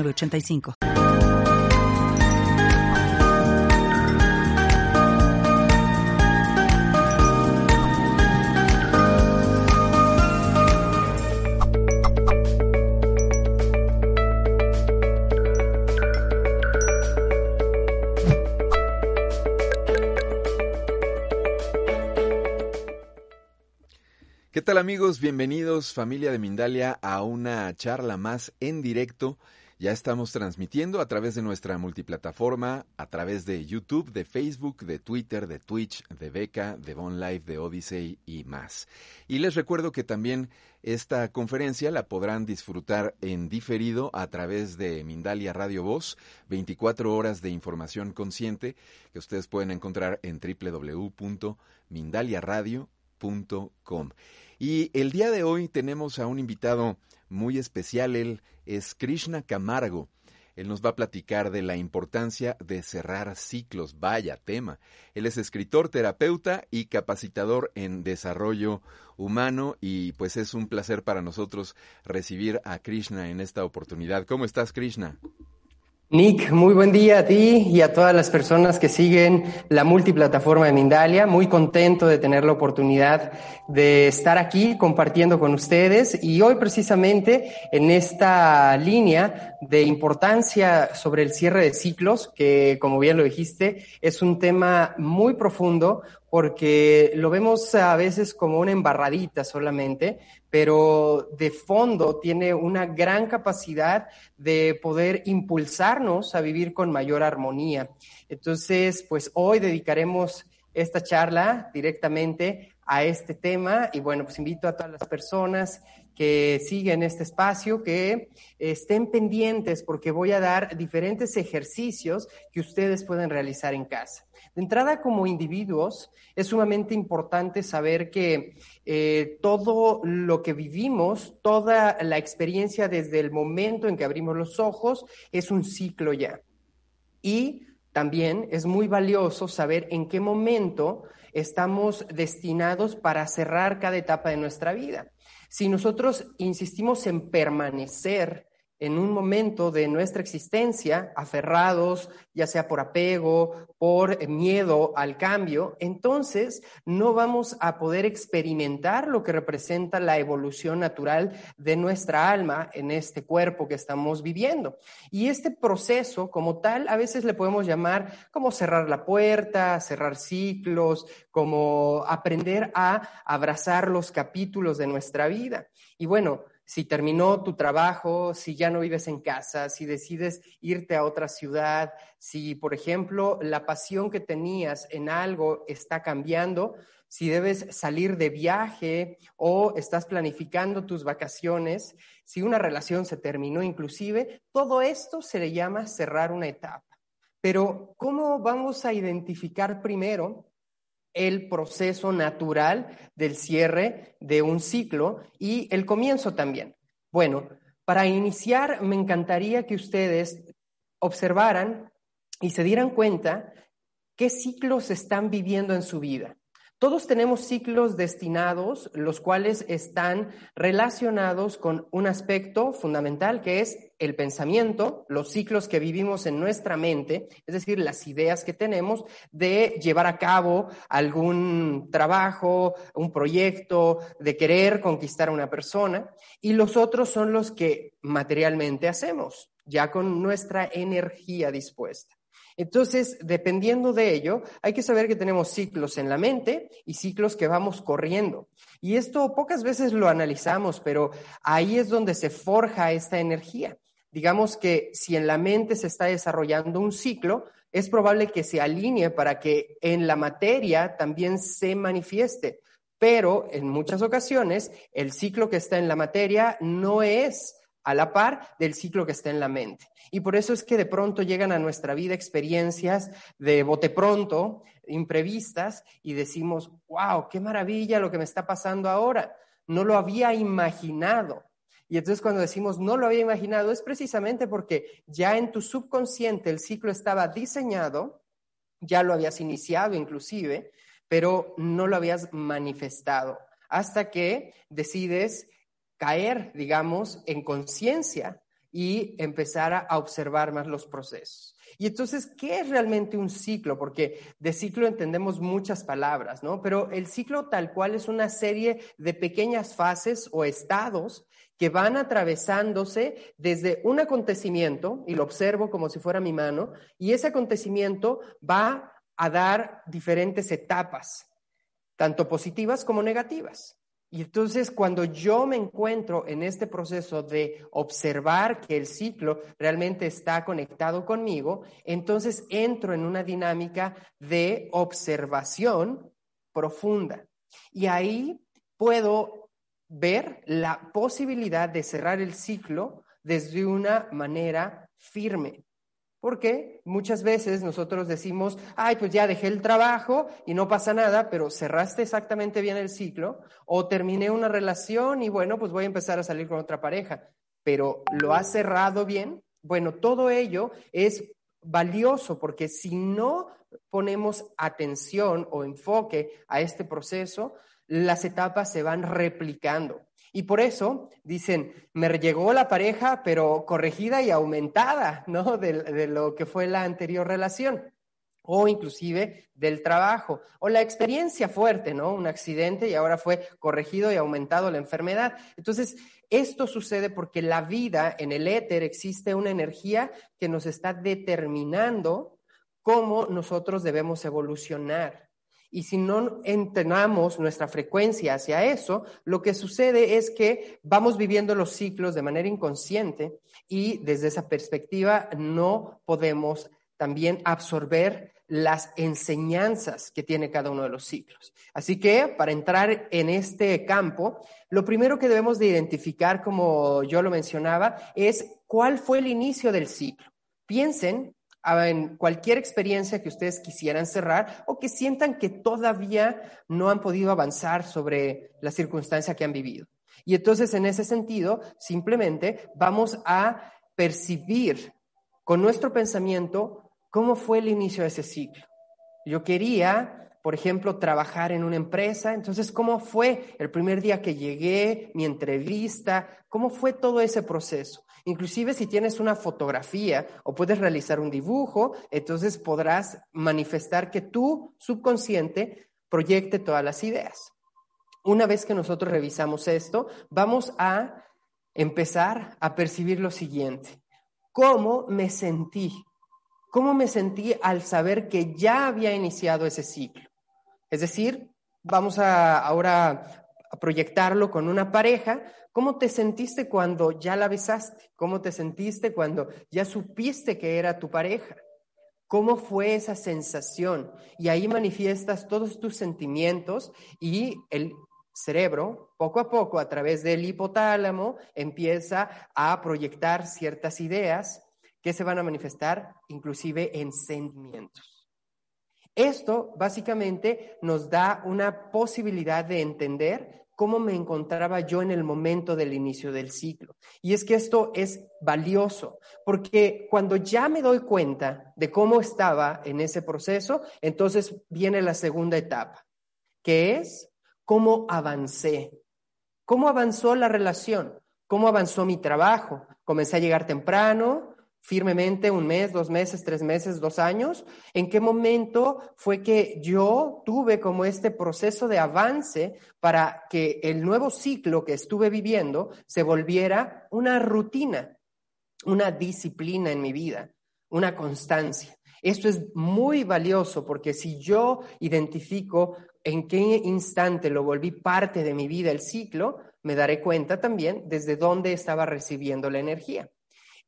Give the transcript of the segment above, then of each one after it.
85 ¿Qué tal amigos? Bienvenidos familia de Mindalia a una charla más en directo ya estamos transmitiendo a través de nuestra multiplataforma, a través de YouTube, de Facebook, de Twitter, de Twitch, de Beca, de OnLive, de Odyssey y más. Y les recuerdo que también esta conferencia la podrán disfrutar en diferido a través de Mindalia Radio Voz, 24 horas de información consciente que ustedes pueden encontrar en www.mindaliaradio.com. Y el día de hoy tenemos a un invitado muy especial. Él es Krishna Camargo. Él nos va a platicar de la importancia de cerrar ciclos. Vaya tema. Él es escritor, terapeuta y capacitador en desarrollo humano y pues es un placer para nosotros recibir a Krishna en esta oportunidad. ¿Cómo estás, Krishna? Nick, muy buen día a ti y a todas las personas que siguen la multiplataforma de Mindalia. Muy contento de tener la oportunidad de estar aquí compartiendo con ustedes y hoy precisamente en esta línea de importancia sobre el cierre de ciclos, que como bien lo dijiste, es un tema muy profundo, porque lo vemos a veces como una embarradita solamente, pero de fondo tiene una gran capacidad de poder impulsarnos a vivir con mayor armonía. Entonces, pues hoy dedicaremos esta charla directamente a este tema y bueno, pues invito a todas las personas que siguen este espacio que estén pendientes porque voy a dar diferentes ejercicios que ustedes pueden realizar en casa. De entrada, como individuos, es sumamente importante saber que eh, todo lo que vivimos, toda la experiencia desde el momento en que abrimos los ojos, es un ciclo ya. Y también es muy valioso saber en qué momento estamos destinados para cerrar cada etapa de nuestra vida. Si nosotros insistimos en permanecer en un momento de nuestra existencia, aferrados, ya sea por apego, por miedo al cambio, entonces no vamos a poder experimentar lo que representa la evolución natural de nuestra alma en este cuerpo que estamos viviendo. Y este proceso como tal, a veces le podemos llamar como cerrar la puerta, cerrar ciclos, como aprender a abrazar los capítulos de nuestra vida. Y bueno, si terminó tu trabajo, si ya no vives en casa, si decides irte a otra ciudad, si, por ejemplo, la pasión que tenías en algo está cambiando, si debes salir de viaje o estás planificando tus vacaciones, si una relación se terminó inclusive, todo esto se le llama cerrar una etapa. Pero, ¿cómo vamos a identificar primero el proceso natural del cierre de un ciclo y el comienzo también. Bueno, para iniciar, me encantaría que ustedes observaran y se dieran cuenta qué ciclos están viviendo en su vida. Todos tenemos ciclos destinados, los cuales están relacionados con un aspecto fundamental que es el pensamiento, los ciclos que vivimos en nuestra mente, es decir, las ideas que tenemos de llevar a cabo algún trabajo, un proyecto, de querer conquistar a una persona, y los otros son los que materialmente hacemos, ya con nuestra energía dispuesta. Entonces, dependiendo de ello, hay que saber que tenemos ciclos en la mente y ciclos que vamos corriendo. Y esto pocas veces lo analizamos, pero ahí es donde se forja esta energía. Digamos que si en la mente se está desarrollando un ciclo, es probable que se alinee para que en la materia también se manifieste. Pero en muchas ocasiones el ciclo que está en la materia no es a la par del ciclo que está en la mente. Y por eso es que de pronto llegan a nuestra vida experiencias de bote pronto, imprevistas, y decimos, wow, qué maravilla lo que me está pasando ahora. No lo había imaginado. Y entonces cuando decimos no lo había imaginado es precisamente porque ya en tu subconsciente el ciclo estaba diseñado, ya lo habías iniciado inclusive, pero no lo habías manifestado hasta que decides caer, digamos, en conciencia y empezar a observar más los procesos. Y entonces, ¿qué es realmente un ciclo? Porque de ciclo entendemos muchas palabras, ¿no? Pero el ciclo tal cual es una serie de pequeñas fases o estados que van atravesándose desde un acontecimiento, y lo observo como si fuera mi mano, y ese acontecimiento va a dar diferentes etapas, tanto positivas como negativas. Y entonces cuando yo me encuentro en este proceso de observar que el ciclo realmente está conectado conmigo, entonces entro en una dinámica de observación profunda. Y ahí puedo ver la posibilidad de cerrar el ciclo desde una manera firme. Porque muchas veces nosotros decimos, ay, pues ya dejé el trabajo y no pasa nada, pero cerraste exactamente bien el ciclo, o terminé una relación y bueno, pues voy a empezar a salir con otra pareja, pero lo has cerrado bien. Bueno, todo ello es valioso porque si no ponemos atención o enfoque a este proceso, las etapas se van replicando. Y por eso dicen, me llegó la pareja, pero corregida y aumentada, ¿no? De, lo que fue la anterior relación o inclusive del trabajo, o la experiencia fuerte, ¿no? Un accidente y ahora fue corregido y aumentado la enfermedad. Entonces, esto sucede porque la vida en el éter existe una energía que nos está determinando cómo nosotros debemos evolucionar. Y si no entrenamos nuestra frecuencia hacia eso, lo que sucede es que vamos viviendo los ciclos de manera inconsciente y desde esa perspectiva no podemos también absorber las enseñanzas que tiene cada uno de los ciclos. Así que para entrar en este campo, lo primero que debemos de identificar, como yo lo mencionaba, es cuál fue el inicio del ciclo. Piensen en cualquier experiencia que ustedes quisieran cerrar o que sientan que todavía no han podido avanzar sobre la circunstancia que han vivido. Y entonces, en ese sentido, simplemente vamos a percibir con nuestro pensamiento cómo fue el inicio de ese ciclo. Yo quería, por ejemplo, trabajar en una empresa, entonces, ¿cómo fue el primer día que llegué, mi entrevista? ¿Cómo fue todo ese proceso? Inclusive si tienes una fotografía o puedes realizar un dibujo, entonces podrás manifestar que tu subconsciente proyecte todas las ideas. Una vez que nosotros revisamos esto, vamos a empezar a percibir lo siguiente. ¿Cómo me sentí? ¿Cómo me sentí al saber que ya había iniciado ese ciclo? Es decir, vamos a ahora a proyectarlo con una pareja, ¿cómo te sentiste cuando ya la besaste? ¿Cómo te sentiste cuando ya supiste que era tu pareja? ¿Cómo fue esa sensación? Y ahí manifiestas todos tus sentimientos y el cerebro, poco a poco, a través del hipotálamo, empieza a proyectar ciertas ideas que se van a manifestar inclusive en sentimientos. Esto básicamente nos da una posibilidad de entender cómo me encontraba yo en el momento del inicio del ciclo. Y es que esto es valioso, porque cuando ya me doy cuenta de cómo estaba en ese proceso, entonces viene la segunda etapa, que es cómo avancé, cómo avanzó la relación, cómo avanzó mi trabajo. Comencé a llegar temprano, firmemente un mes, dos meses, tres meses, dos años? ¿En qué momento fue que yo tuve como este proceso de avance para que el nuevo ciclo que estuve viviendo se volviera una rutina, una disciplina en mi vida, una constancia? Esto es muy valioso porque si yo identifico en qué instante lo volví parte de mi vida el ciclo, me daré cuenta también desde dónde estaba recibiendo la energía.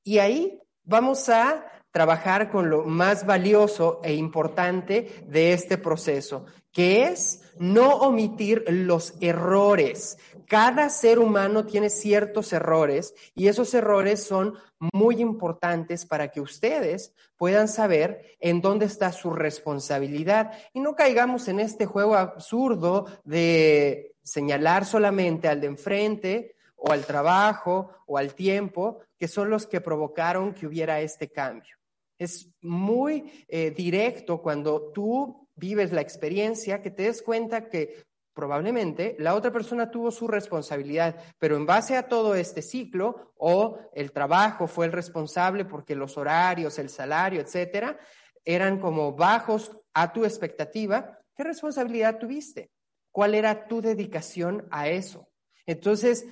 Y ahí Vamos a trabajar con lo más valioso e importante de este proceso, que es no omitir los errores. Cada ser humano tiene ciertos errores y esos errores son muy importantes para que ustedes puedan saber en dónde está su responsabilidad y no caigamos en este juego absurdo de señalar solamente al de enfrente o al trabajo o al tiempo, que son los que provocaron que hubiera este cambio. Es muy eh, directo cuando tú vives la experiencia que te des cuenta que probablemente la otra persona tuvo su responsabilidad, pero en base a todo este ciclo o el trabajo fue el responsable porque los horarios, el salario, etcétera, eran como bajos a tu expectativa, ¿qué responsabilidad tuviste? ¿Cuál era tu dedicación a eso? Entonces,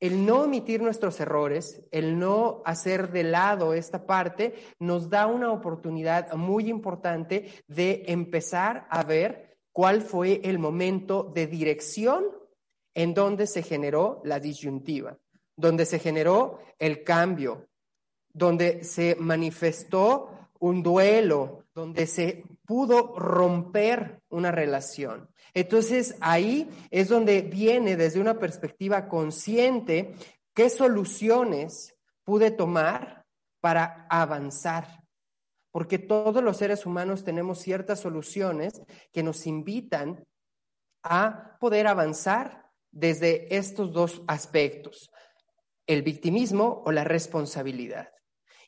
el no omitir nuestros errores, el no hacer de lado esta parte, nos da una oportunidad muy importante de empezar a ver cuál fue el momento de dirección en donde se generó la disyuntiva, donde se generó el cambio, donde se manifestó un duelo, donde se pudo romper una relación. Entonces ahí es donde viene desde una perspectiva consciente qué soluciones pude tomar para avanzar. Porque todos los seres humanos tenemos ciertas soluciones que nos invitan a poder avanzar desde estos dos aspectos, el victimismo o la responsabilidad.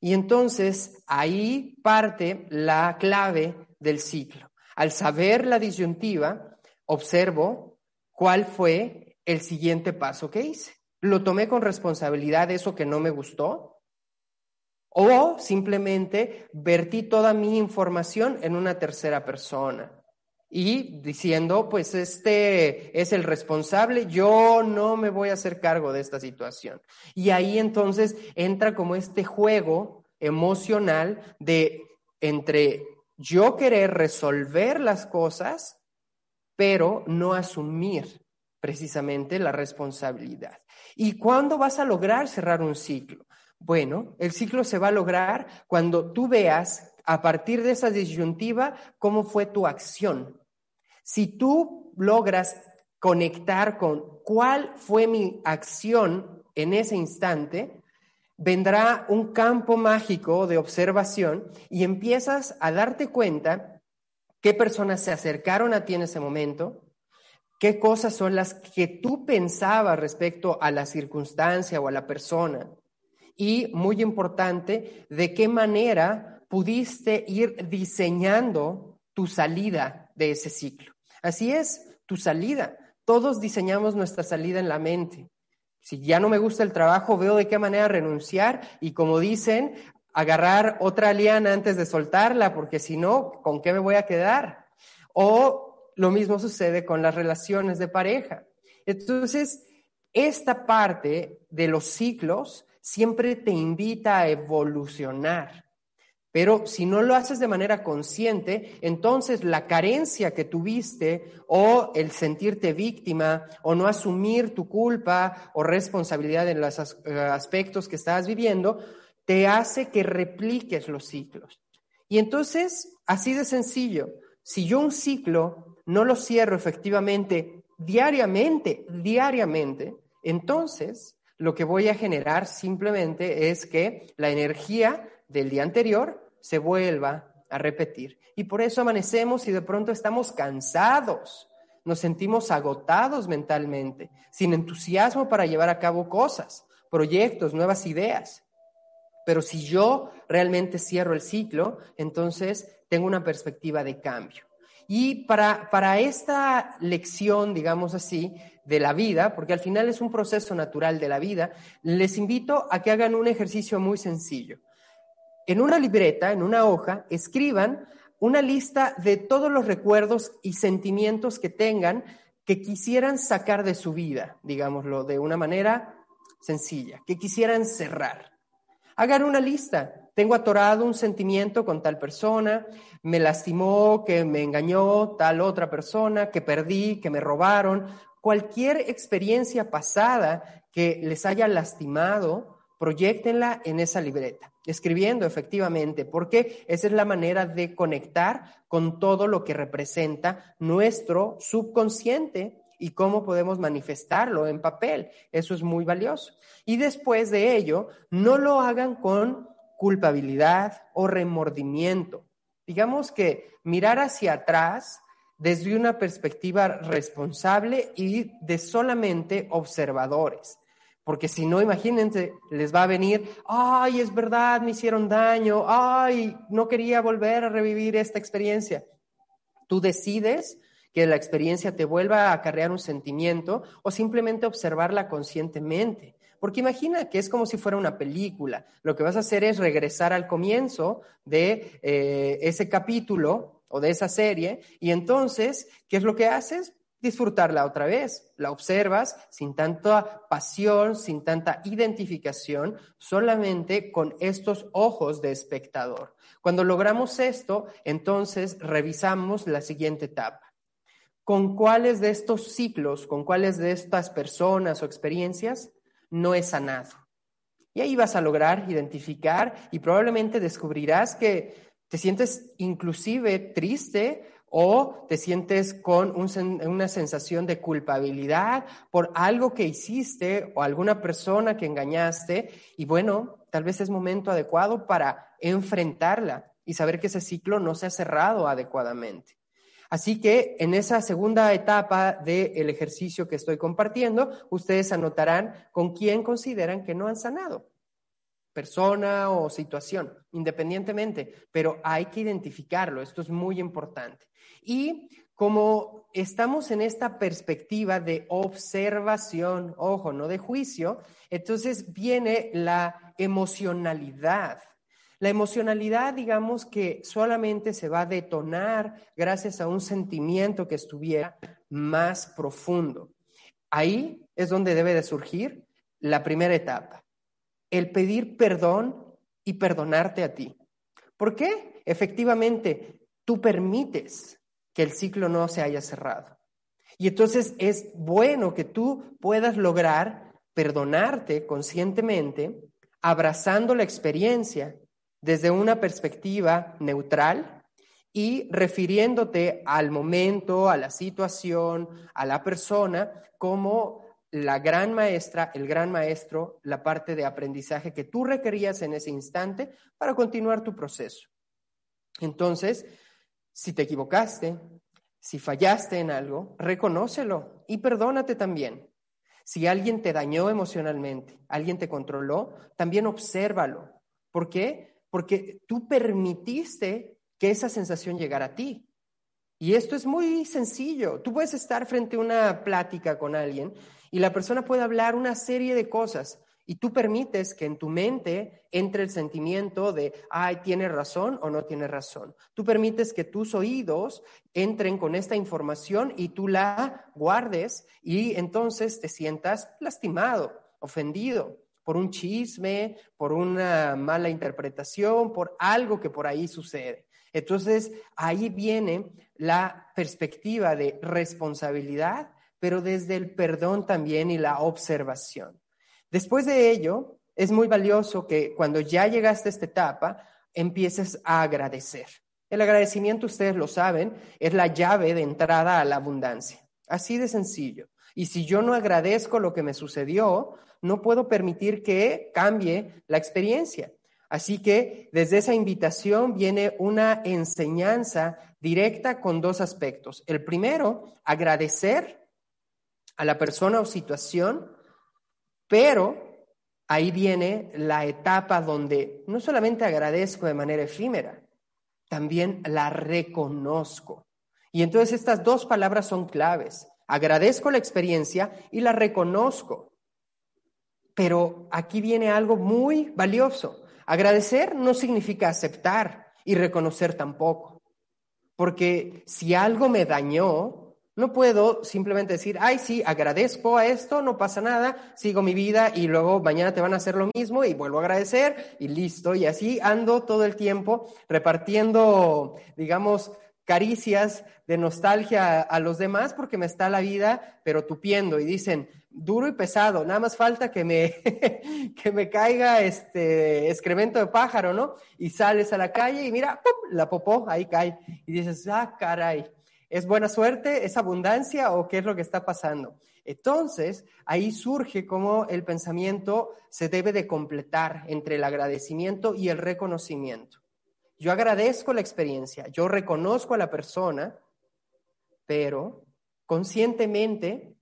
Y entonces ahí parte la clave del ciclo. Al saber la disyuntiva, observo cuál fue el siguiente paso que hice. ¿Lo tomé con responsabilidad eso que no me gustó? ¿O simplemente vertí toda mi información en una tercera persona? Y diciendo, pues este es el responsable, yo no me voy a hacer cargo de esta situación. Y ahí entonces entra como este juego emocional de entre yo querer resolver las cosas pero no asumir precisamente la responsabilidad. ¿Y cuándo vas a lograr cerrar un ciclo? Bueno, el ciclo se va a lograr cuando tú veas a partir de esa disyuntiva cómo fue tu acción. Si tú logras conectar con cuál fue mi acción en ese instante, vendrá un campo mágico de observación y empiezas a darte cuenta qué personas se acercaron a ti en ese momento, qué cosas son las que tú pensabas respecto a la circunstancia o a la persona. Y, muy importante, de qué manera pudiste ir diseñando tu salida de ese ciclo. Así es, tu salida. Todos diseñamos nuestra salida en la mente. Si ya no me gusta el trabajo, veo de qué manera renunciar y como dicen, agarrar otra liana antes de soltarla, porque si no, ¿con qué me voy a quedar? O lo mismo sucede con las relaciones de pareja. Entonces, esta parte de los ciclos siempre te invita a evolucionar. Pero si no lo haces de manera consciente, entonces la carencia que tuviste o el sentirte víctima o no asumir tu culpa o responsabilidad en los eh, aspectos que estás viviendo, te hace que repliques los ciclos. Y entonces, así de sencillo, si yo un ciclo no lo cierro efectivamente diariamente, diariamente, entonces lo que voy a generar simplemente es que la energía del día anterior se vuelva a repetir. Y por eso amanecemos y de pronto estamos cansados, nos sentimos agotados mentalmente, sin entusiasmo para llevar a cabo cosas, proyectos, nuevas ideas. Pero si yo realmente cierro el ciclo, entonces tengo una perspectiva de cambio. Y para, para esta lección, digamos así, de la vida, porque al final es un proceso natural de la vida, les invito a que hagan un ejercicio muy sencillo. En una libreta, en una hoja, escriban una lista de todos los recuerdos y sentimientos que tengan que quisieran sacar de su vida, digámoslo de una manera sencilla, que quisieran cerrar. Hagan una lista. Tengo atorado un sentimiento con tal persona, me lastimó, que me engañó tal otra persona, que perdí, que me robaron. Cualquier experiencia pasada que les haya lastimado, proyectenla en esa libreta. Escribiendo efectivamente, porque esa es la manera de conectar con todo lo que representa nuestro subconsciente y cómo podemos manifestarlo en papel. Eso es muy valioso. Y después de ello, no lo hagan con culpabilidad o remordimiento. Digamos que mirar hacia atrás desde una perspectiva responsable y de solamente observadores. Porque si no, imagínense, les va a venir, ay, es verdad, me hicieron daño, ay, no quería volver a revivir esta experiencia. Tú decides que la experiencia te vuelva a acarrear un sentimiento o simplemente observarla conscientemente. Porque imagina que es como si fuera una película. Lo que vas a hacer es regresar al comienzo de eh, ese capítulo o de esa serie y entonces, ¿qué es lo que haces? Disfrutarla otra vez. La observas sin tanta pasión, sin tanta identificación, solamente con estos ojos de espectador. Cuando logramos esto, entonces revisamos la siguiente etapa con cuáles de estos ciclos, con cuáles de estas personas o experiencias no he sanado. Y ahí vas a lograr identificar y probablemente descubrirás que te sientes inclusive triste o te sientes con una sensación de culpabilidad por algo que hiciste o alguna persona que engañaste. Y bueno, tal vez es momento adecuado para enfrentarla y saber que ese ciclo no se ha cerrado adecuadamente. Así que en esa segunda etapa del ejercicio que estoy compartiendo, ustedes anotarán con quién consideran que no han sanado, persona o situación, independientemente, pero hay que identificarlo, esto es muy importante. Y como estamos en esta perspectiva de observación, ojo, no de juicio, entonces viene la emocionalidad la emocionalidad, digamos que solamente se va a detonar gracias a un sentimiento que estuviera más profundo. Ahí es donde debe de surgir la primera etapa, el pedir perdón y perdonarte a ti. ¿Por qué? Efectivamente, tú permites que el ciclo no se haya cerrado. Y entonces es bueno que tú puedas lograr perdonarte conscientemente, abrazando la experiencia desde una perspectiva neutral y refiriéndote al momento, a la situación, a la persona, como la gran maestra, el gran maestro, la parte de aprendizaje que tú requerías en ese instante para continuar tu proceso. Entonces, si te equivocaste, si fallaste en algo, reconócelo y perdónate también. Si alguien te dañó emocionalmente, alguien te controló, también obsérvalo. ¿Por qué? porque tú permitiste que esa sensación llegara a ti. Y esto es muy sencillo. Tú puedes estar frente a una plática con alguien y la persona puede hablar una serie de cosas y tú permites que en tu mente entre el sentimiento de, ay, tiene razón o no tiene razón. Tú permites que tus oídos entren con esta información y tú la guardes y entonces te sientas lastimado, ofendido por un chisme, por una mala interpretación, por algo que por ahí sucede. Entonces, ahí viene la perspectiva de responsabilidad, pero desde el perdón también y la observación. Después de ello, es muy valioso que cuando ya llegaste a esta etapa, empieces a agradecer. El agradecimiento, ustedes lo saben, es la llave de entrada a la abundancia. Así de sencillo. Y si yo no agradezco lo que me sucedió, no puedo permitir que cambie la experiencia. Así que desde esa invitación viene una enseñanza directa con dos aspectos. El primero, agradecer a la persona o situación, pero ahí viene la etapa donde no solamente agradezco de manera efímera, también la reconozco. Y entonces estas dos palabras son claves. Agradezco la experiencia y la reconozco. Pero aquí viene algo muy valioso. Agradecer no significa aceptar y reconocer tampoco. Porque si algo me dañó, no puedo simplemente decir, ay, sí, agradezco a esto, no pasa nada, sigo mi vida y luego mañana te van a hacer lo mismo y vuelvo a agradecer y listo. Y así ando todo el tiempo repartiendo, digamos, caricias de nostalgia a, los demás porque me está la vida, pero tupiendo. Y dicen, duro y pesado, nada más falta que me, que me caiga este excremento de pájaro, ¿no? Y sales a la calle y mira, la popó, ahí cae. Y dices, ah, caray, ¿es buena suerte? ¿Es abundancia o qué es lo que está pasando? Entonces, ahí surge cómo el pensamiento se debe de completar entre el agradecimiento y el reconocimiento. Yo agradezco la experiencia, yo reconozco a la persona, pero conscientemente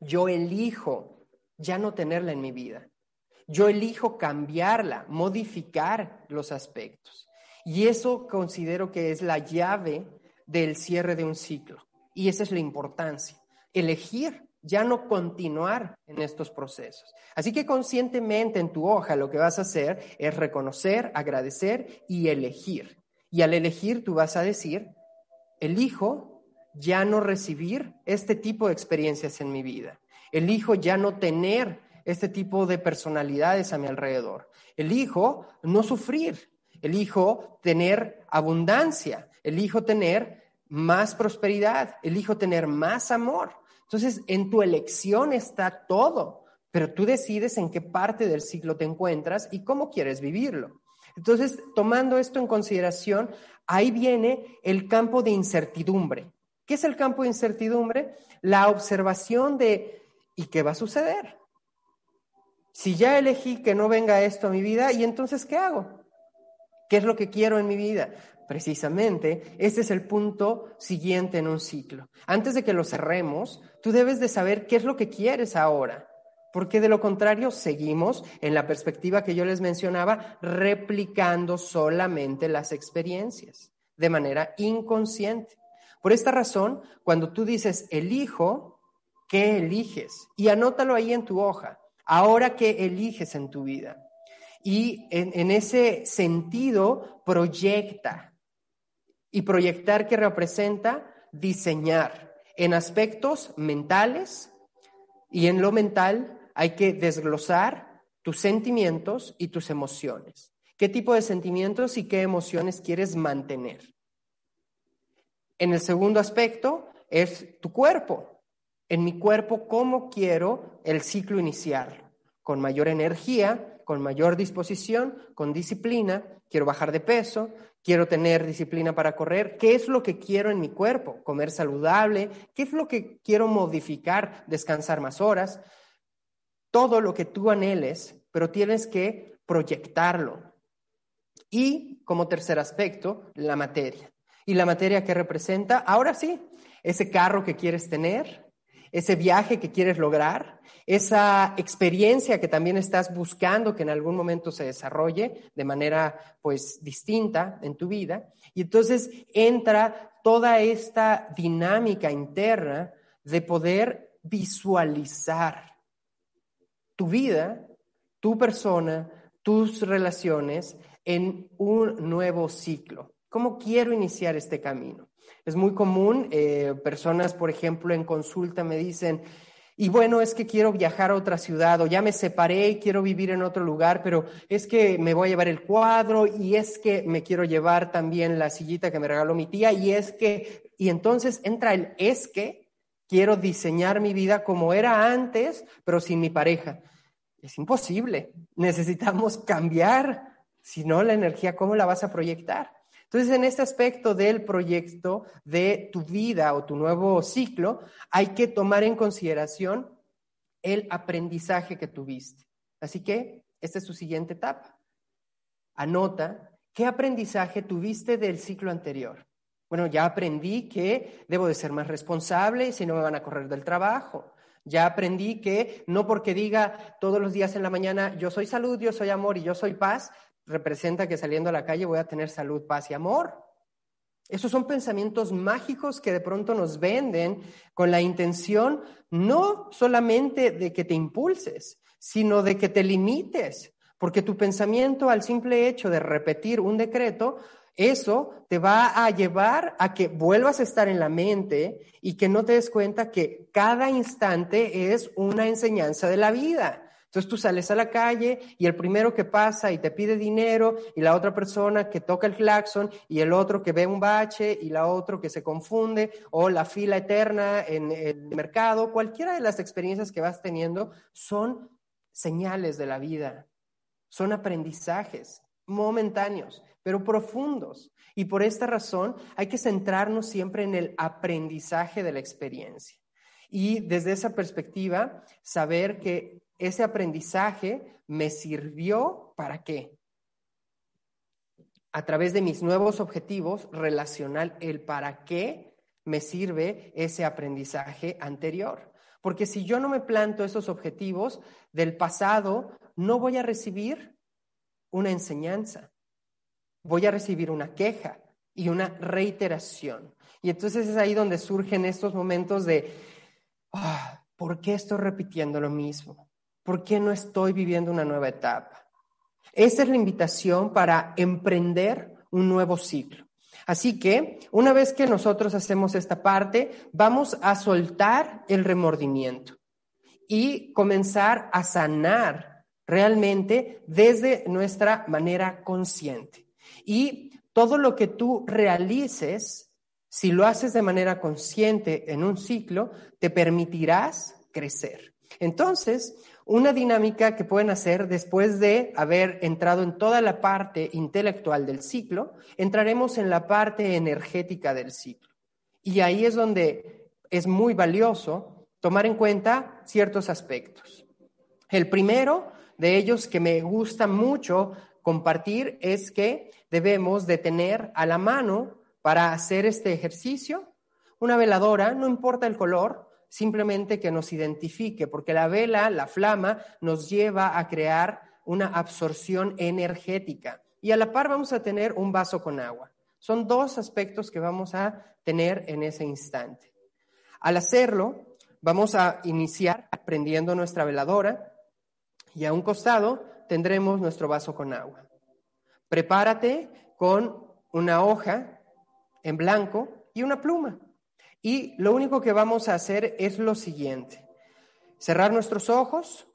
yo elijo ya no tenerla en mi vida. Yo elijo cambiarla, modificar los aspectos. Y eso considero que es la llave del cierre de un ciclo. Y esa es la importancia. Elegir, ya no continuar en estos procesos. Así que conscientemente en tu hoja lo que vas a hacer es reconocer, agradecer y elegir. Y al elegir tú vas a decir, elijo ya no recibir este tipo de experiencias en mi vida. Elijo ya no tener este tipo de personalidades a mi alrededor. Elijo no sufrir. Elijo tener abundancia. Elijo tener más prosperidad. Elijo tener más amor. Entonces, en tu elección está todo, pero tú decides en qué parte del ciclo te encuentras y cómo quieres vivirlo. Entonces, tomando esto en consideración, ahí viene el campo de incertidumbre. ¿Qué es el campo de incertidumbre? La observación de ¿y qué va a suceder? Si ya elegí que no venga esto a mi vida, ¿y entonces qué hago? ¿Qué es lo que quiero en mi vida? Precisamente, este es el punto siguiente en un ciclo. Antes de que lo cerremos, tú debes de saber qué es lo que quieres ahora, porque de lo contrario seguimos en la perspectiva que yo les mencionaba, replicando solamente las experiencias de manera inconsciente. Por esta razón, cuando tú dices elijo, ¿qué eliges? Y anótalo ahí en tu hoja. Ahora, ¿qué eliges en tu vida? Y en, en ese sentido, proyecta y proyectar que representa diseñar en aspectos mentales y en lo mental hay que desglosar tus sentimientos y tus emociones. ¿Qué tipo de sentimientos y qué emociones quieres mantener? En el segundo aspecto es tu cuerpo. En mi cuerpo, ¿cómo quiero el ciclo iniciar? Con mayor energía, con mayor disposición, con disciplina, quiero bajar de peso, quiero tener disciplina para correr, qué es lo que quiero en mi cuerpo, comer saludable, qué es lo que quiero modificar, descansar más horas, todo lo que tú anheles, pero tienes que proyectarlo. Y como tercer aspecto, la materia. ¿Y la materia que representa? Ahora sí, ese carro que quieres tener, ese viaje que quieres lograr, esa experiencia que también estás buscando que en algún momento se desarrolle de manera pues distinta en tu vida. Y entonces entra toda esta dinámica interna de poder visualizar tu vida, tu persona, tus relaciones en un nuevo ciclo. ¿Cómo quiero iniciar este camino? Es muy común, eh, personas, por ejemplo, en consulta me dicen, y bueno, es que quiero viajar a otra ciudad o ya me separé y quiero vivir en otro lugar, pero es que me voy a llevar el cuadro y es que me quiero llevar también la sillita que me regaló mi tía y es que, y entonces entra el es que quiero diseñar mi vida como era antes, pero sin mi pareja. Es imposible. Necesitamos cambiar, si no la energía, ¿cómo la vas a proyectar? Entonces, en este aspecto del proyecto de tu vida o tu nuevo ciclo, hay que tomar en consideración el aprendizaje que tuviste. Así que, esta es tu siguiente etapa. Anota qué aprendizaje tuviste del ciclo anterior. Bueno, ya aprendí que debo de ser más responsable si no me van a correr del trabajo. Ya aprendí que no porque diga todos los días en la mañana yo soy salud, yo soy amor y yo soy paz, representa que saliendo a la calle voy a tener salud, paz y amor. Esos son pensamientos mágicos que de pronto nos venden con la intención no solamente de que te impulses, sino de que te limites, porque tu pensamiento al simple hecho de repetir un decreto, eso te va a llevar a que vuelvas a estar en la mente y que no te des cuenta que cada instante es una enseñanza de la vida Entonces tú sales a la calle y el primero que pasa y te pide dinero y la otra persona que toca el claxon y el otro que ve un bache y la otro que se confunde o la fila eterna en el mercado, cualquiera de las experiencias que vas teniendo son señales de la vida, son aprendizajes momentáneos, pero profundos. Y por esta razón hay que centrarnos siempre en el aprendizaje de la experiencia. Y desde esa perspectiva, saber que ese aprendizaje me sirvió para qué? A través de mis nuevos objetivos, relacional el para qué me sirve ese aprendizaje anterior. Porque si yo no me planto esos objetivos del pasado, no voy a recibir una enseñanza, voy a recibir una queja y una reiteración. Y entonces es ahí donde surgen estos momentos de, ah, ¿por qué estoy repitiendo lo mismo? ¿Por qué no estoy viviendo una nueva etapa? Esta es la invitación para emprender un nuevo ciclo. Así que una vez que nosotros hacemos esta parte, vamos a soltar el remordimiento y comenzar a sanar realmente desde nuestra manera consciente. Y todo lo que tú realices, si lo haces de manera consciente en un ciclo, te permitirás crecer. Entonces, una dinámica que pueden hacer después de haber entrado en toda la parte intelectual del ciclo, entraremos en la parte energética del ciclo. Y ahí es donde es muy valioso tomar en cuenta ciertos aspectos. El primero de ellos que me gusta mucho compartir es que debemos de tener a la mano para hacer este ejercicio una veladora, no importa el color, simplemente que nos identifique, porque la vela, la flama, nos lleva a crear una absorción energética. Y a la par vamos a tener un vaso con agua. Son dos aspectos que vamos a tener en ese instante. Al hacerlo, vamos a iniciar prendiendo nuestra veladora y a un costado tendremos nuestro vaso con agua. Prepárate con una hoja en blanco y una pluma. Y lo único que vamos a hacer es lo siguiente. Cerrar nuestros ojos,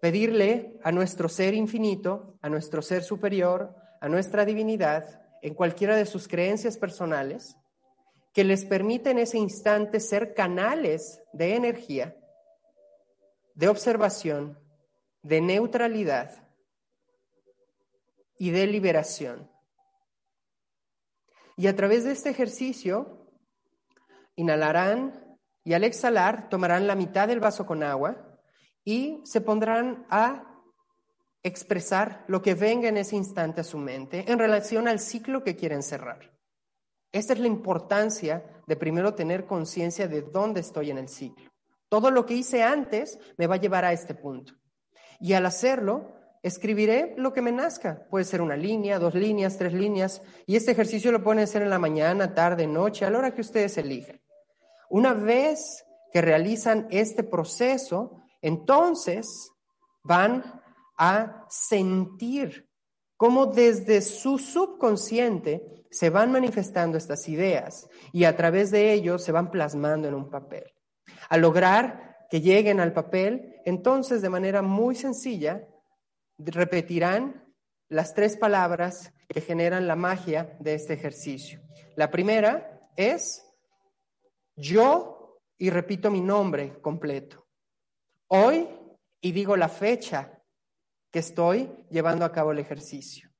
pedirle a nuestro ser infinito, a nuestro ser superior, a nuestra divinidad, en cualquiera de sus creencias personales, que les permita en ese instante ser canales de energía, de observación, de neutralidad y de liberación. Y a través de este ejercicio Inhalarán y al exhalar tomarán la mitad del vaso con agua y se pondrán a expresar lo que venga en ese instante a su mente en relación al ciclo que quieren cerrar. Esta es la importancia de primero tener conciencia de dónde estoy en el ciclo. Todo lo que hice antes me va a llevar a este punto. Y al hacerlo, escribiré lo que me nazca. Puede ser una línea, dos líneas, tres líneas. Y este ejercicio lo pueden hacer en la mañana, tarde, noche, a la hora que ustedes elijan. Una vez que realizan este proceso, entonces van a sentir cómo desde su subconsciente se van manifestando estas ideas y a través de ello se van plasmando en un papel. Al lograr que lleguen al papel, entonces de manera muy sencilla repetirán las tres palabras que generan la magia de este ejercicio. La primera es yo, y repito mi nombre completo, hoy, y digo la fecha que estoy llevando a cabo el ejercicio.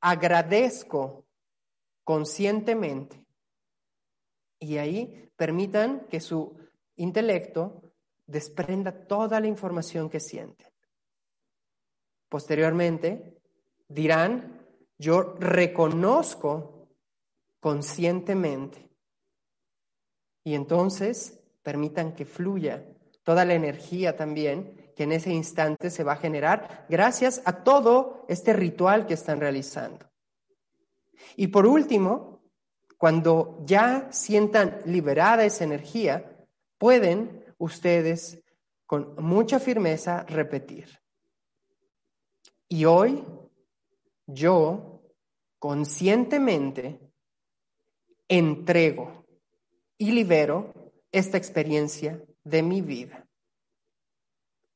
Agradezco conscientemente. Y ahí permitan que su intelecto desprenda toda la información que sienten. Posteriormente, dirán, yo reconozco conscientemente y entonces permitan que fluya toda la energía también que en ese instante se va a generar gracias a todo este ritual que están realizando. Y por último, cuando ya sientan liberada esa energía, pueden ustedes con mucha firmeza repetir. Y hoy yo conscientemente entrego y libero esta experiencia de mi vida.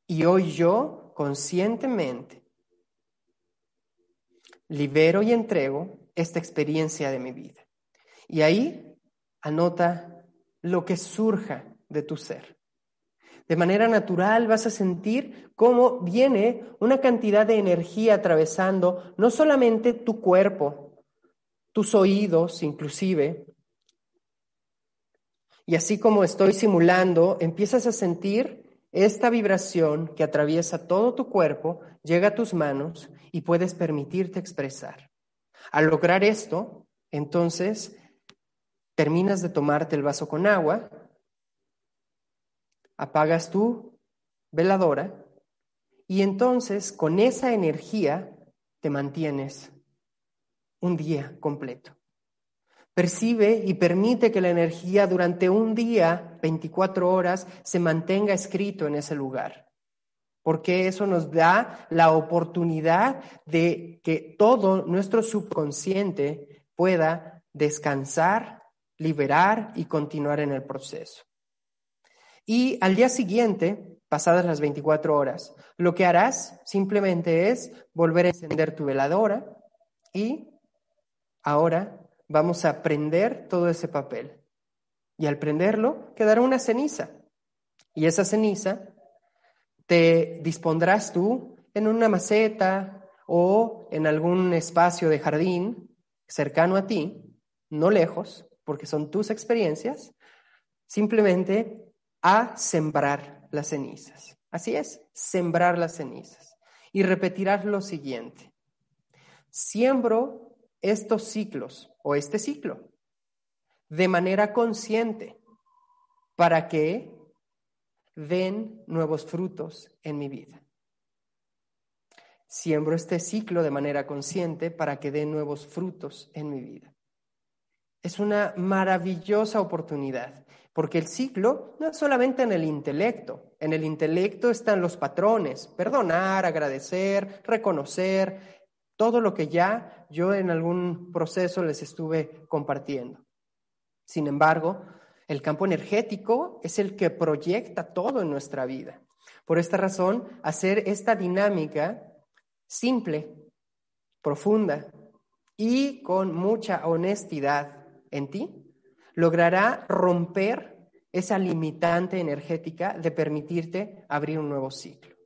Y hoy yo conscientemente libero y entrego esta experiencia de mi vida. Y ahí anota lo que surja de tu ser. De manera natural vas a sentir cómo viene una cantidad de energía atravesando no solamente tu cuerpo, tus oídos inclusive, y así como estoy simulando, empiezas a sentir esta vibración que atraviesa todo tu cuerpo, llega a tus manos y puedes permitirte expresar. Al lograr esto, entonces terminas de tomarte el vaso con agua, apagas tu veladora y entonces con esa energía te mantienes un día completo. Percibe y permite que la energía durante un día, 24 horas, se mantenga escrito en ese lugar. Porque eso nos da la oportunidad de que todo nuestro subconsciente pueda descansar, liberar y continuar en el proceso. Y al día siguiente, pasadas las 24 horas, lo que harás simplemente es volver a encender tu veladora y ahora vamos a prender todo ese papel. Y al prenderlo, quedará una ceniza. Y esa ceniza te dispondrás tú en una maceta o en algún espacio de jardín cercano a ti, no lejos, porque son tus experiencias, simplemente a sembrar las cenizas. Así es, sembrar las cenizas. Y repetirás lo siguiente. Siembro estos ciclos o este ciclo de manera consciente para que den nuevos frutos en mi vida. Siembro este ciclo de manera consciente para que den nuevos frutos en mi vida. Es una maravillosa oportunidad, porque el ciclo no es solamente en el intelecto. En el intelecto están los patrones, perdonar, agradecer, reconocer, todo lo que ya yo en algún proceso les estuve compartiendo. Sin embargo, el campo energético es el que proyecta todo en nuestra vida. Por esta razón, hacer esta dinámica simple, profunda y con mucha honestidad en ti, logrará romper esa limitante energética de permitirte abrir un nuevo ciclo.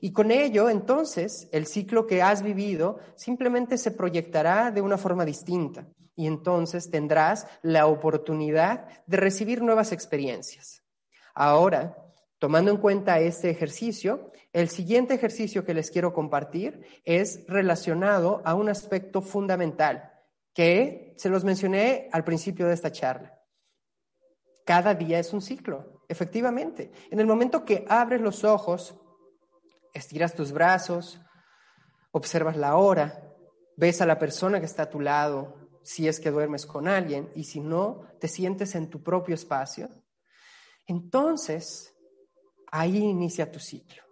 Y con ello, entonces, el ciclo que has vivido simplemente se proyectará de una forma distinta y entonces tendrás la oportunidad de recibir nuevas experiencias. Ahora, tomando en cuenta este ejercicio, el siguiente ejercicio que les quiero compartir es relacionado a un aspecto fundamental que se los mencioné al principio de esta charla. Cada día es un ciclo, efectivamente. En el momento que abres los ojos, estiras tus brazos, observas la hora, ves a la persona que está a tu lado, si es que duermes con alguien, y si no, te sientes en tu propio espacio, entonces ahí inicia tu ciclo.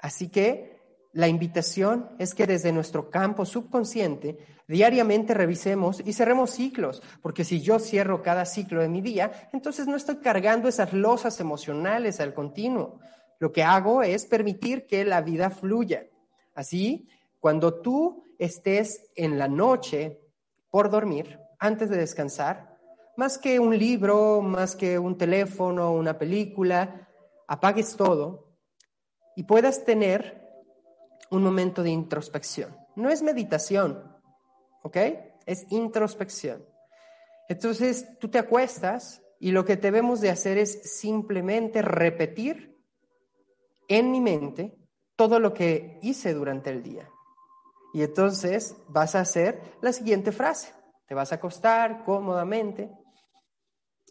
Así que la invitación es que desde nuestro campo subconsciente diariamente revisemos y cerremos ciclos, porque si yo cierro cada ciclo de mi día, entonces no estoy cargando esas losas emocionales al continuo, lo que hago es permitir que la vida fluya. Así, cuando tú estés en la noche por dormir, antes de descansar, más que un libro, más que un teléfono, una película, apagues todo y puedas tener un momento de introspección. No es meditación, ¿ok? Es introspección. Entonces tú te acuestas y lo que debemos de hacer es simplemente repetir en mi mente todo lo que hice durante el día. Y entonces vas a hacer la siguiente frase. Te vas a acostar cómodamente,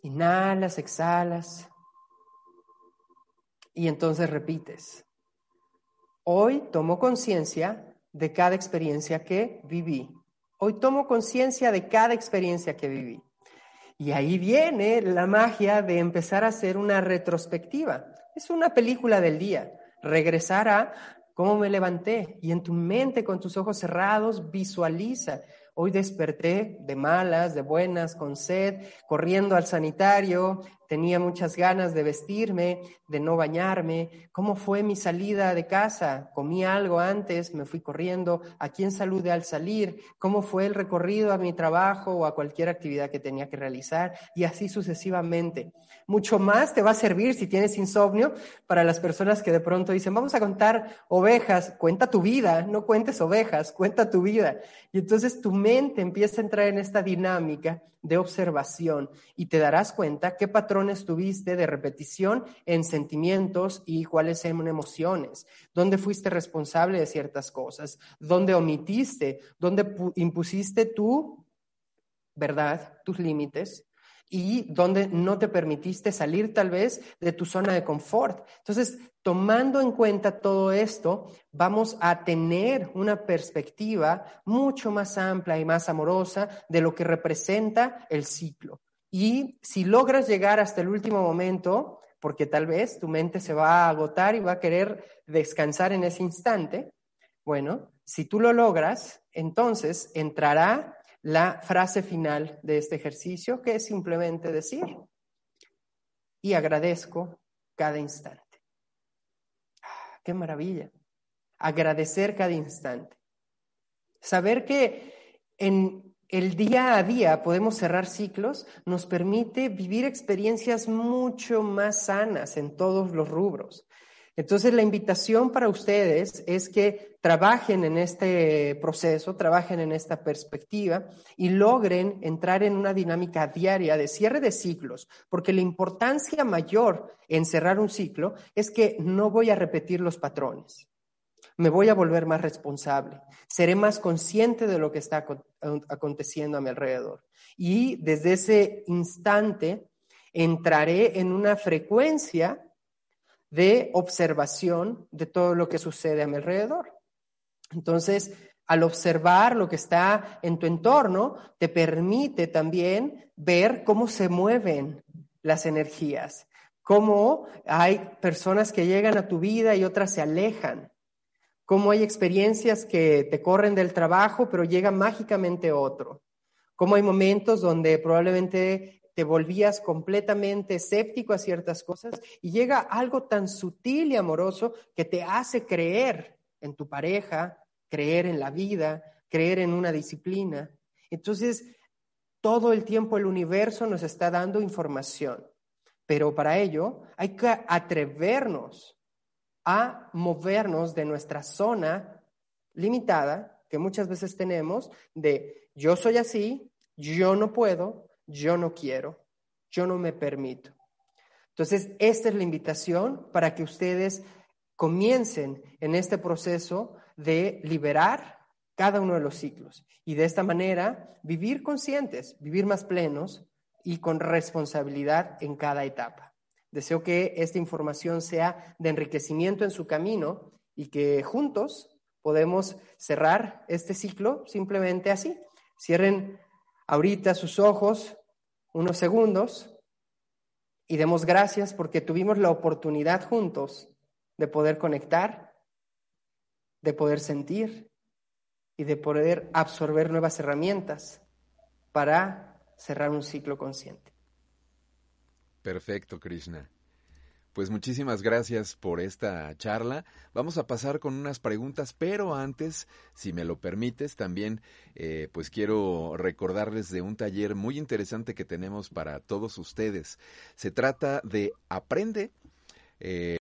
inhalas, exhalas, y entonces repites. Hoy tomo conciencia de cada experiencia que viví. Hoy tomo conciencia de cada experiencia que viví. Y ahí viene la magia de empezar a hacer una retrospectiva. Es una película del día. Regresar a cómo me levanté y en tu mente con tus ojos cerrados visualiza. Hoy desperté de malas, de buenas, con sed, corriendo al sanitario, tenía muchas ganas de vestirme, de no bañarme, cómo fue mi salida de casa, comí algo antes, me fui corriendo, a quién saludé al salir, cómo fue el recorrido a mi trabajo o a cualquier actividad que tenía que realizar y así sucesivamente. Mucho más te va a servir si tienes insomnio para las personas que de pronto dicen, vamos a contar ovejas, cuenta tu vida, no cuentes ovejas, cuenta tu vida. Y entonces tu mente empieza a entrar en esta dinámica de observación y te darás cuenta qué patrones tuviste de repetición en sentimientos y cuáles en emociones, dónde fuiste responsable de ciertas cosas, dónde omitiste, dónde impusiste tu verdad, tus límites y donde no te permitiste salir tal vez de tu zona de confort. Entonces, tomando en cuenta todo esto, vamos a tener una perspectiva mucho más amplia y más amorosa de lo que representa el ciclo. Y si logras llegar hasta el último momento, porque tal vez tu mente se va a agotar y va a querer descansar en ese instante, bueno, si tú lo logras, entonces entrará la frase final de este ejercicio, que es simplemente decir, y agradezco cada instante. Ah, ¡Qué maravilla! Agradecer cada instante. Saber que en el día a día podemos cerrar ciclos nos permite vivir experiencias mucho más sanas en todos los rubros. Entonces, la invitación para ustedes es que trabajen en este proceso, trabajen en esta perspectiva y logren entrar en una dinámica diaria de cierre de ciclos, porque la importancia mayor en cerrar un ciclo es que no voy a repetir los patrones. Me voy a volver más responsable, seré más consciente de lo que está aconteciendo a mi alrededor. Y desde ese instante entraré en una frecuencia de observación de todo lo que sucede a mi alrededor. Entonces, al observar lo que está en tu entorno, te permite también ver cómo se mueven las energías, cómo hay personas que llegan a tu vida y otras se alejan, cómo hay experiencias que te corren del trabajo, pero llega mágicamente otro, cómo hay momentos donde probablemente te volvías completamente escéptico a ciertas cosas y llega algo tan sutil y amoroso que te hace creer en tu pareja, creer en la vida, creer en una disciplina. Entonces, todo el tiempo el universo nos está dando información, pero para ello hay que atrevernos a movernos de nuestra zona limitada que muchas veces tenemos de yo soy así, yo no puedo, yo no quiero, yo no me permito. Entonces, esta es la invitación para que ustedes comiencen en este proceso de liberar cada uno de los ciclos y de esta manera vivir conscientes, vivir más plenos y con responsabilidad en cada etapa. Deseo que esta información sea de enriquecimiento en su camino y que juntos podemos cerrar este ciclo simplemente así. Cierren ahorita sus ojos unos segundos y demos gracias porque tuvimos la oportunidad juntos de poder conectar, de poder sentir y de poder absorber nuevas herramientas para cerrar un ciclo consciente. Perfecto, Krishna. Pues muchísimas gracias por esta charla. Vamos a pasar con unas preguntas, pero antes, si me lo permites, también eh, pues quiero recordarles de un taller muy interesante que tenemos para todos ustedes. Se trata de Aprende. Eh,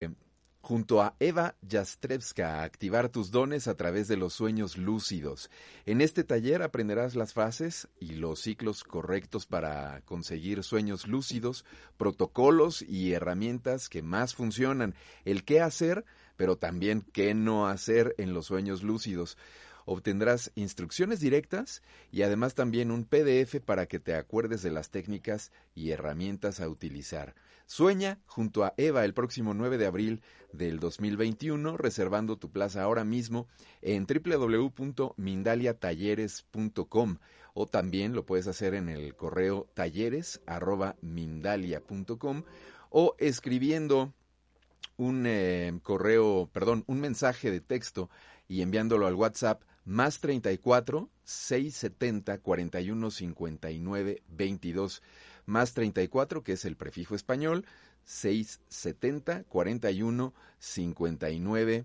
junto a Eva Jastrevska a activar tus dones a través de los sueños lúcidos. En este taller aprenderás las fases y los ciclos correctos para conseguir sueños lúcidos, protocolos y herramientas que más funcionan, el qué hacer, pero también qué no hacer en los sueños lúcidos obtendrás instrucciones directas y además también un PDF para que te acuerdes de las técnicas y herramientas a utilizar. Sueña junto a Eva el próximo 9 de abril del 2021, reservando tu plaza ahora mismo en www.mindaliatalleres.com o también lo puedes hacer en el correo talleres@mindalia.com o escribiendo un eh, correo, perdón, un mensaje de texto y enviándolo al WhatsApp más 34 670 41 59 22 más 34, que es el prefijo español, 670 41 59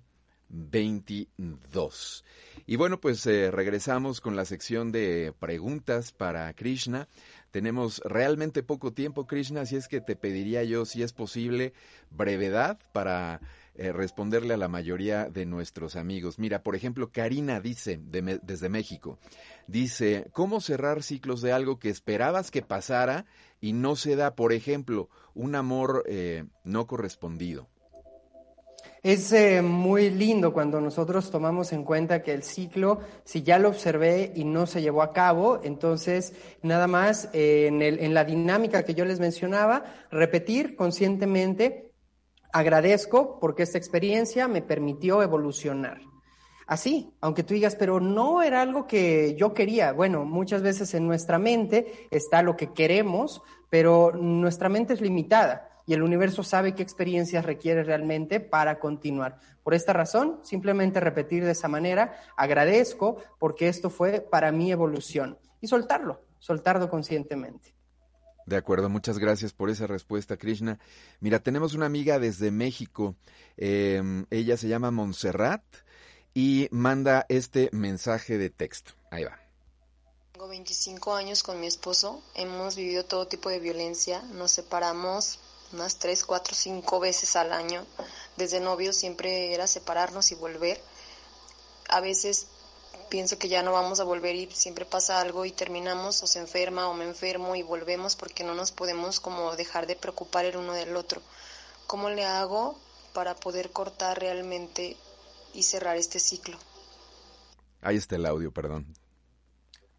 22. Y bueno, pues eh, regresamos con la sección de preguntas para Krishna. Tenemos realmente poco tiempo, Krishna, así es que te pediría yo, si es posible, brevedad para eh, responderle a la mayoría de nuestros amigos. Mira, por ejemplo, Karina dice, desde México, dice, ¿cómo cerrar ciclos de algo que esperabas que pasara y no se da, por ejemplo, un amor eh, no correspondido? Es eh, muy lindo cuando nosotros tomamos en cuenta que el ciclo, si ya lo observé y no se llevó a cabo, entonces nada más en, el, en la dinámica que yo les mencionaba, repetir conscientemente Agradezco porque esta experiencia me permitió evolucionar. Así, aunque tú digas, pero no era algo que yo quería. Bueno, muchas veces en nuestra mente está lo que queremos, pero nuestra mente es limitada y el universo sabe qué experiencias requiere realmente para continuar. Por esta razón, simplemente repetir de esa manera, agradezco porque esto fue para mi evolución y soltarlo, soltarlo conscientemente. De acuerdo, muchas gracias por esa respuesta, Krishna. Mira, tenemos una amiga desde México. Em, ella se llama Montserrat y manda este mensaje de texto. Ahí va. Tengo 25 años con mi esposo. Hemos vivido todo tipo de violencia. Nos separamos unas 3, 4, 5 veces al año. Desde novio siempre era separarnos y volver. A veces pienso que ya no vamos a volver y siempre pasa algo y terminamos o se enferma o me enfermo y volvemos porque no nos podemos como dejar de preocupar el uno del otro. ¿Cómo le hago para poder cortar realmente y cerrar este ciclo? Ahí está el audio, perdón.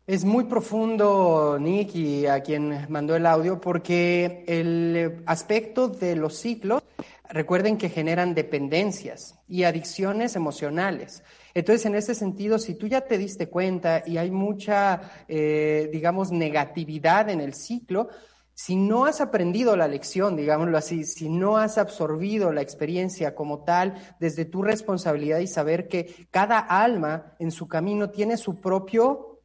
Es muy profundo, Nick, y a quien mandó el audio, porque el aspecto de los ciclos, recuerden que generan dependencias y adicciones emocionales. Entonces, en ese sentido, si tú ya te diste cuenta y hay mucha, eh, digamos, negatividad en el ciclo, si no has aprendido la lección, digámoslo así, si no has absorbido la experiencia como tal, desde tu responsabilidad y saber que cada alma en su camino tiene su propio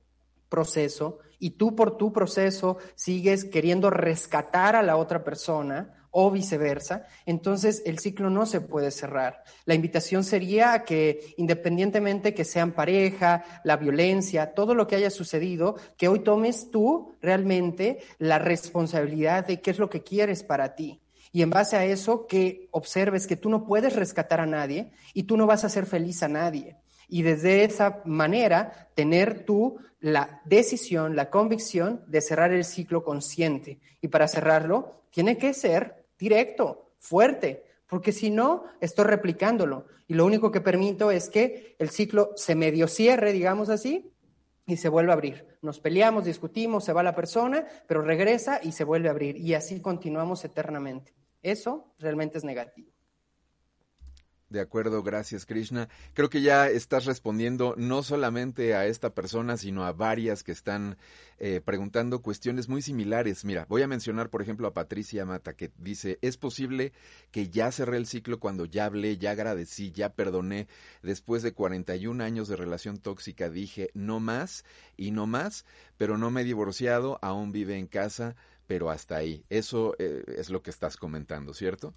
proceso y tú por tu proceso sigues queriendo rescatar a la otra persona, o viceversa, entonces el ciclo no se puede cerrar. La invitación sería que independientemente que sean pareja, la violencia, todo lo que haya sucedido, que hoy tomes tú realmente la responsabilidad de qué es lo que quieres para ti. Y en base a eso, que observes que tú no puedes rescatar a nadie y tú no vas a ser feliz a nadie. Y desde esa manera, tener tú la decisión, la convicción de cerrar el ciclo consciente. Y para cerrarlo, tiene que ser directo, fuerte, porque si no, estoy replicándolo. Y lo único que permito es que el ciclo se medio cierre, digamos así, y se vuelve a abrir. Nos peleamos, discutimos, se va la persona, pero regresa y se vuelve a abrir. Y así continuamos eternamente. Eso realmente es negativo. De acuerdo, gracias Krishna. Creo que ya estás respondiendo no solamente a esta persona, sino a varias que están eh, preguntando cuestiones muy similares. Mira, voy a mencionar, por ejemplo, a Patricia Mata, que dice, ¿es posible que ya cerré el ciclo cuando ya hablé, ya agradecí, ya perdoné? Después de 41 años de relación tóxica dije, no más y no más, pero no me he divorciado, aún vive en casa, pero hasta ahí. Eso eh, es lo que estás comentando, ¿cierto?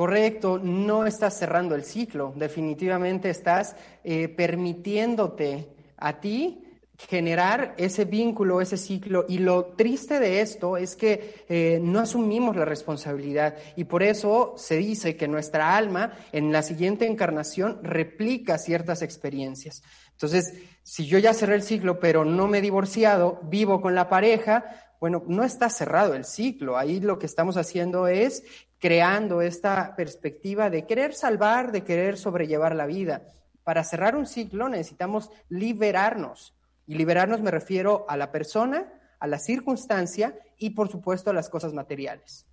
Correcto, no estás cerrando el ciclo, definitivamente estás eh, permitiéndote a ti generar ese vínculo, ese ciclo. Y lo triste de esto es que eh, no asumimos la responsabilidad y por eso se dice que nuestra alma en la siguiente encarnación replica ciertas experiencias. Entonces, si yo ya cerré el ciclo, pero no me he divorciado, vivo con la pareja, bueno, no está cerrado el ciclo. Ahí lo que estamos haciendo es creando esta perspectiva de querer salvar, de querer sobrellevar la vida. Para cerrar un ciclo necesitamos liberarnos. Y liberarnos me refiero a la persona, a la circunstancia y por supuesto a las cosas materiales.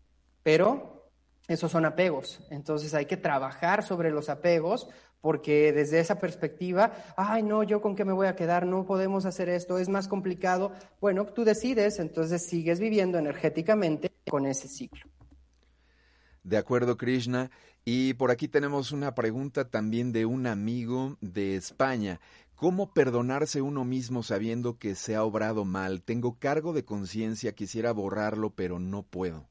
Pero esos son apegos. Entonces hay que trabajar sobre los apegos porque desde esa perspectiva, ay, no, yo con qué me voy a quedar, no podemos hacer esto, es más complicado. Bueno, tú decides, entonces sigues viviendo energéticamente con ese ciclo. De acuerdo, Krishna. Y por aquí tenemos una pregunta también de un amigo de España. ¿Cómo perdonarse uno mismo sabiendo que se ha obrado mal? Tengo cargo de conciencia, quisiera borrarlo, pero no puedo.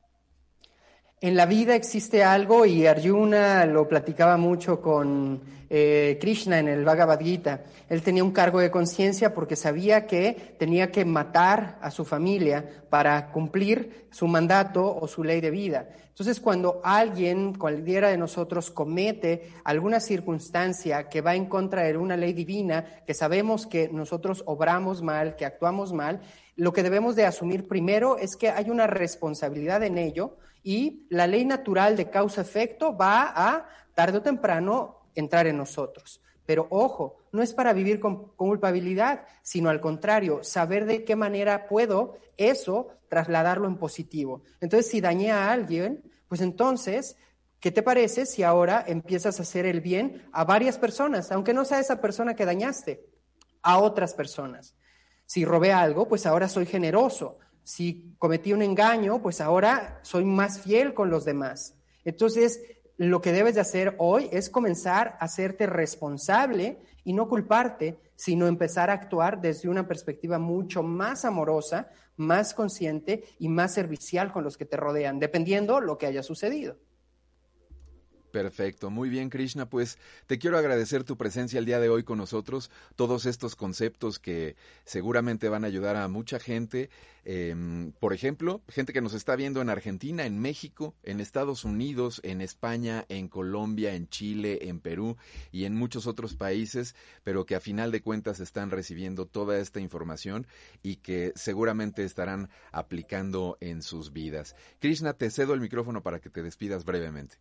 En la vida existe algo, y Arjuna lo platicaba mucho con eh, Krishna en el Bhagavad Gita. Él tenía un cargo de conciencia porque sabía que tenía que matar a su familia para cumplir su mandato o su ley de vida. Entonces, cuando alguien, cualquiera de nosotros, comete alguna circunstancia que va en contra de una ley divina, que sabemos que nosotros obramos mal, que actuamos mal, lo que debemos de asumir primero es que hay una responsabilidad en ello y la ley natural de causa-efecto va a, tarde o temprano, entrar en nosotros. Pero ojo, no es para vivir con, culpabilidad, sino al contrario, saber de qué manera puedo eso trasladarlo en positivo. Entonces, si dañé a alguien, pues entonces, ¿qué te parece si ahora empiezas a hacer el bien a varias personas, aunque no sea esa persona que dañaste, a otras personas? Si robé algo, pues ahora soy generoso. Si cometí un engaño, pues ahora soy más fiel con los demás. Entonces, lo que debes de hacer hoy es comenzar a hacerte responsable y no culparte, sino empezar a actuar desde una perspectiva mucho más amorosa, más consciente y más servicial con los que te rodean, dependiendo lo que haya sucedido. Perfecto, muy bien Krishna, pues te quiero agradecer tu presencia el día de hoy con nosotros, todos estos conceptos que seguramente van a ayudar a mucha gente, em, por ejemplo, gente que nos está viendo en Argentina, en México, en Estados Unidos, en España, en Colombia, en Chile, en Perú y en muchos otros países, pero que a final de cuentas están recibiendo toda esta información y que seguramente estarán aplicando en sus vidas. Krishna, te cedo el micrófono para que te despidas brevemente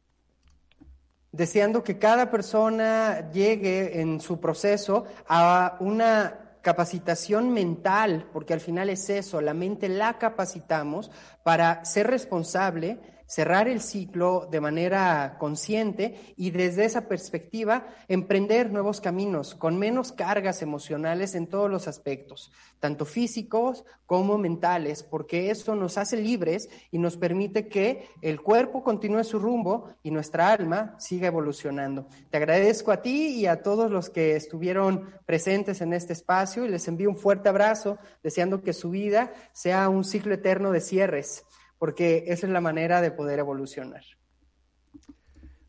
deseando que cada persona llegue en su proceso a una capacitación mental, porque al final es eso, la mente la capacitamos para ser responsable cerrar el ciclo de manera consciente y desde esa perspectiva emprender nuevos caminos con menos cargas emocionales en todos los aspectos, tanto físicos como mentales, porque eso nos hace libres y nos permite que el cuerpo continúe su rumbo y nuestra alma siga evolucionando. Te agradezco a ti y a todos los que estuvieron presentes en este espacio y les envío un fuerte abrazo, deseando que su vida sea un ciclo eterno de cierres porque esa es la manera de poder evolucionar.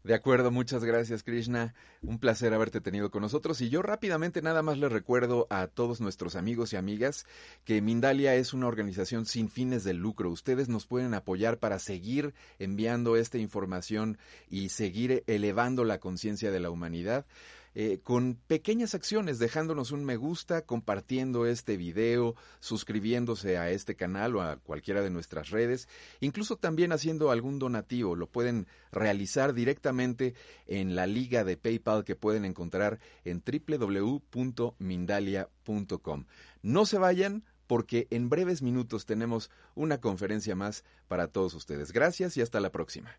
De acuerdo, muchas gracias Krishna. Un placer haberte tenido con nosotros. Y yo rápidamente nada más les recuerdo a todos nuestros amigos y amigas que Mindalia es una organización sin fines de lucro. Ustedes nos pueden apoyar para seguir enviando esta información y seguir elevando la conciencia de la humanidad. Eh, con pequeñas acciones, dejándonos un me gusta, compartiendo este video, suscribiéndose a este canal o a cualquiera de nuestras redes, incluso también haciendo algún donativo. Lo pueden realizar directamente en la liga de PayPal que pueden encontrar en www.mindalia.com. No se vayan porque en breves minutos tenemos una conferencia más para todos ustedes. Gracias y hasta la próxima.